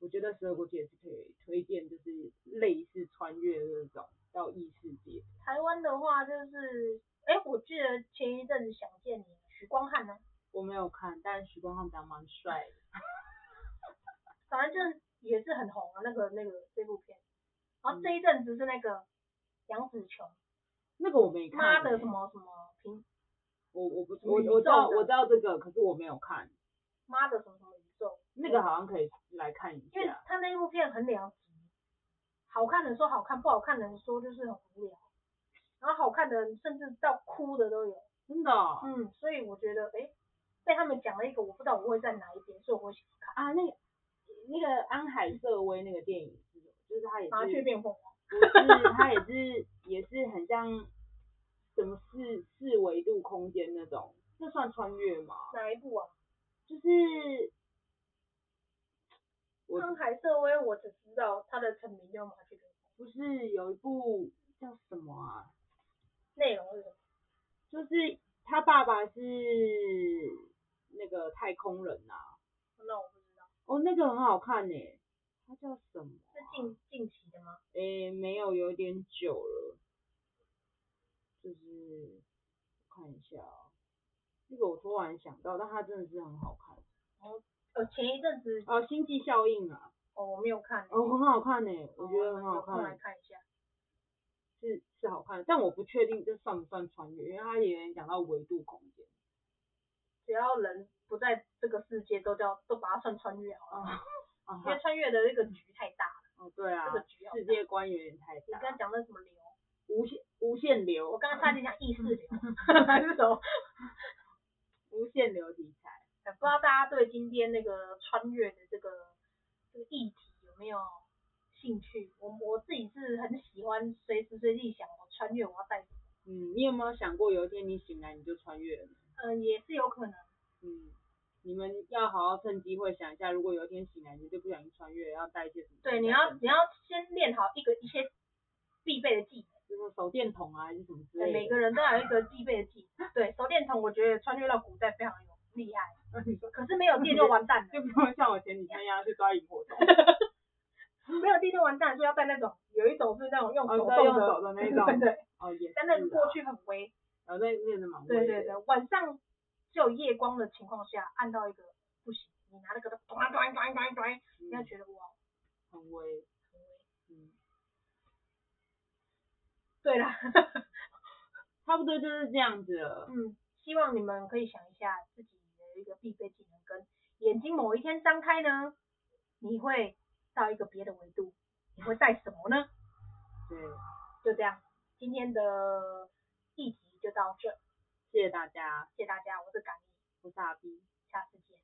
B: 我觉得十二国记也是可以推荐，就是类似穿越的那种到异世界。
A: 台湾的话就是，哎，我记得前一阵子想见你，许光汉呢？
B: 我没有看，但徐光汉长蛮帅的。
A: 反正就也是很红啊，那个那个这部片。然后这一阵子是那个杨紫琼，
B: 那个我没看。
A: 妈的什么什么平。
B: 我我不我我知道我知道这个，可是我没有看。
A: 妈的什么什么宇宙？
B: 那个好像可以来看一下。
A: 因为他那部片很两极，好看的说好看，不好看的说就是很无聊。然后好看的甚至到哭的都有。
B: 真的、哦？
A: 嗯，所以我觉得，哎，被他们讲了一个，我不知道我会在哪一边，所以我会喜欢看。
B: 啊，那个那个安海瑟薇那个电影是，就是他也是。
A: 麻雀变凤凰。
B: 不是，他也是也是很像什么四四维度空间那种，这算穿越吗？
A: 哪一部啊？
B: 就是。
A: 安海瑟薇，我只知道他的成名叫马去。
B: 不是有一部叫什么啊？
A: 内容是什么？
B: 就是他爸爸是那个太空人呐、啊。
A: 那我不知道。
B: 哦，那个很好看呢。他叫什么、啊？
A: 是近近期的吗？
B: 诶，没有，有点久了。就是看一下啊，这个我突然想到，但他真的是很好看。
A: 哦。呃，前一阵子
B: 哦，星际效应啊，
A: 哦，我没有看，
B: 哦，很好看呢，我觉得很好看，
A: 我来看一下，
B: 是是好看，但我不确定这算不算穿越，因为它也讲到维度空间，
A: 只要人不在这个世界，都叫都把它算穿越好了，
B: 啊，
A: 因为穿越的那个局太大了，
B: 哦，对啊，
A: 这个局
B: 世界观有点太大，
A: 你刚刚讲的什么流？
B: 无限无限流，
A: 我刚刚差点讲意识流，还是什么？
B: 无限流题材。
A: 不知道大家对今天那个穿越的这个这个议题有没有兴趣？我我自己是很喜欢，随时随地想我穿越我要带什么。
B: 嗯，你有没有想过有一天你醒来你就穿越了？
A: 呃，也是有可能。
B: 嗯，你们要好好趁机会想一下，如果有一天醒来你就不小心穿越，要带一些什么？
A: 对，你要你要先练好一个一些必备的技能，
B: 就是手电筒啊还是什么之类的。
A: 每个人都有一个必备的技能。对，手电筒我觉得穿越到古代非常有厉害。可是没有电就完蛋了，
B: 就不用像我前几天一样去抓萤火虫。
A: 没有地震完蛋，所以要带那种，有一种是那种用手动的，
B: 哦、用手的那 种。对，对。
A: 哦，也。但那个过去很微。
B: 然后那那是蛮微。
A: 对对对，晚上只有夜光的情况下，按到一个不行，你拿那个咚咚咚咚咚咚，你要觉得哇，
B: 很微。
A: 很微。
B: 嗯。
A: 对啦，
B: 差不多就是这样子了。
A: 嗯，希望你们可以想一下自己。的一个必备技能，跟眼睛某一天张开呢，你会到一个别的维度你会带什么呢？
B: 嗯。
A: 就这样今天的议题就到这
B: 谢谢大家。
A: 谢谢大家我是感恩
B: 不是傻逼
A: 下次见。